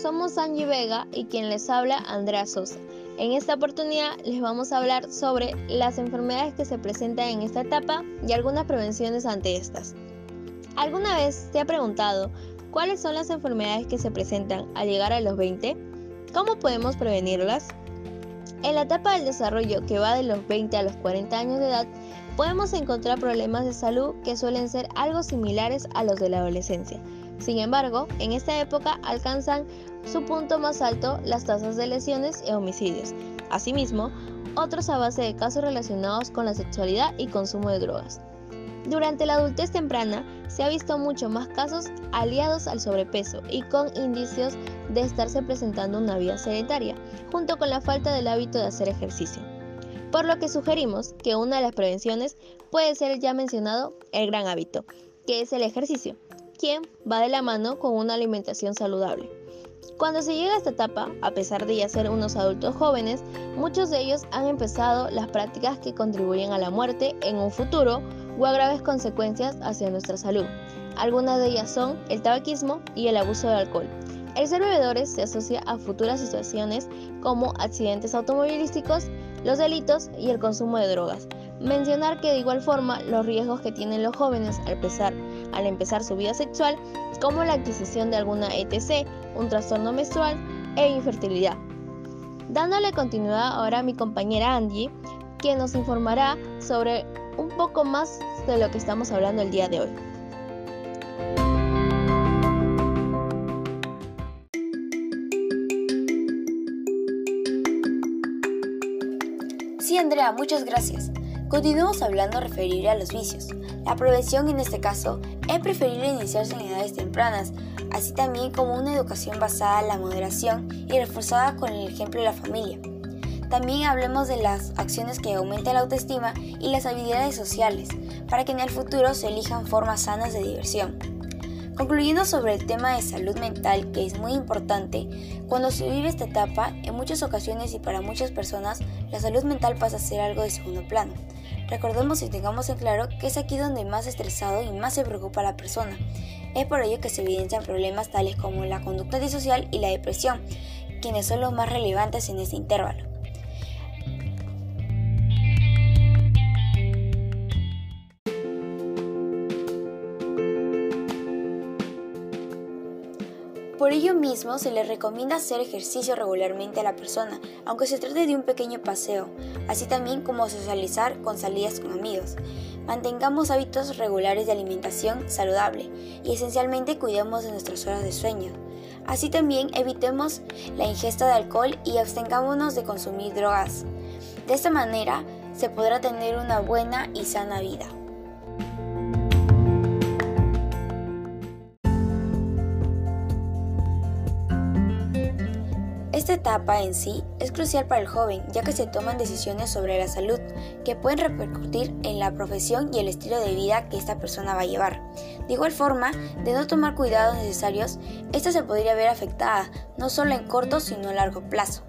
somos Angie Vega y quien les habla Andrea Sosa. En esta oportunidad les vamos a hablar sobre las enfermedades que se presentan en esta etapa y algunas prevenciones ante estas. ¿Alguna vez te ha preguntado cuáles son las enfermedades que se presentan al llegar a los 20? ¿Cómo podemos prevenirlas? En la etapa del desarrollo que va de los 20 a los 40 años de edad, podemos encontrar problemas de salud que suelen ser algo similares a los de la adolescencia. Sin embargo, en esta época alcanzan su punto más alto las tasas de lesiones y homicidios. Asimismo, otros a base de casos relacionados con la sexualidad y consumo de drogas. Durante la adultez temprana se ha visto mucho más casos aliados al sobrepeso y con indicios de estarse presentando una vida sedentaria, junto con la falta del hábito de hacer ejercicio. Por lo que sugerimos que una de las prevenciones puede ser el ya mencionado el gran hábito, que es el ejercicio, quien va de la mano con una alimentación saludable. Cuando se llega a esta etapa, a pesar de ya ser unos adultos jóvenes, muchos de ellos han empezado las prácticas que contribuyen a la muerte en un futuro o a graves consecuencias hacia nuestra salud. Algunas de ellas son el tabaquismo y el abuso de alcohol. El ser bebedores se asocia a futuras situaciones como accidentes automovilísticos, los delitos y el consumo de drogas. Mencionar que de igual forma los riesgos que tienen los jóvenes al empezar, al empezar su vida sexual, como la adquisición de alguna ETC, un trastorno menstrual e infertilidad. Dándole continuidad ahora a mi compañera Angie, quien nos informará sobre un poco más de lo que estamos hablando el día de hoy. Sí, Andrea, muchas gracias. Continuamos hablando referible a los vicios. La prevención en este caso es preferible iniciarse en edades tempranas, así también como una educación basada en la moderación y reforzada con el ejemplo de la familia. También hablemos de las acciones que aumentan la autoestima y las habilidades sociales, para que en el futuro se elijan formas sanas de diversión. Concluyendo sobre el tema de salud mental, que es muy importante, cuando se vive esta etapa, en muchas ocasiones y para muchas personas, la salud mental pasa a ser algo de segundo plano. Recordemos y tengamos en claro que es aquí donde más estresado y más se preocupa la persona. Es por ello que se evidencian problemas tales como la conducta disocial y la depresión, quienes son los más relevantes en este intervalo. Por ello mismo se le recomienda hacer ejercicio regularmente a la persona, aunque se trate de un pequeño paseo, así también como socializar con salidas con amigos. Mantengamos hábitos regulares de alimentación saludable y esencialmente cuidemos de nuestras horas de sueño. Así también evitemos la ingesta de alcohol y abstengámonos de consumir drogas. De esta manera se podrá tener una buena y sana vida. Esta etapa en sí es crucial para el joven ya que se toman decisiones sobre la salud que pueden repercutir en la profesión y el estilo de vida que esta persona va a llevar. De igual forma, de no tomar cuidados necesarios, esta se podría ver afectada no solo en corto sino a largo plazo.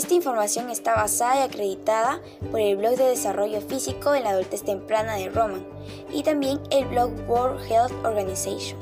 Esta información está basada y acreditada por el blog de desarrollo físico en la adultez temprana de Roman y también el blog World Health Organization.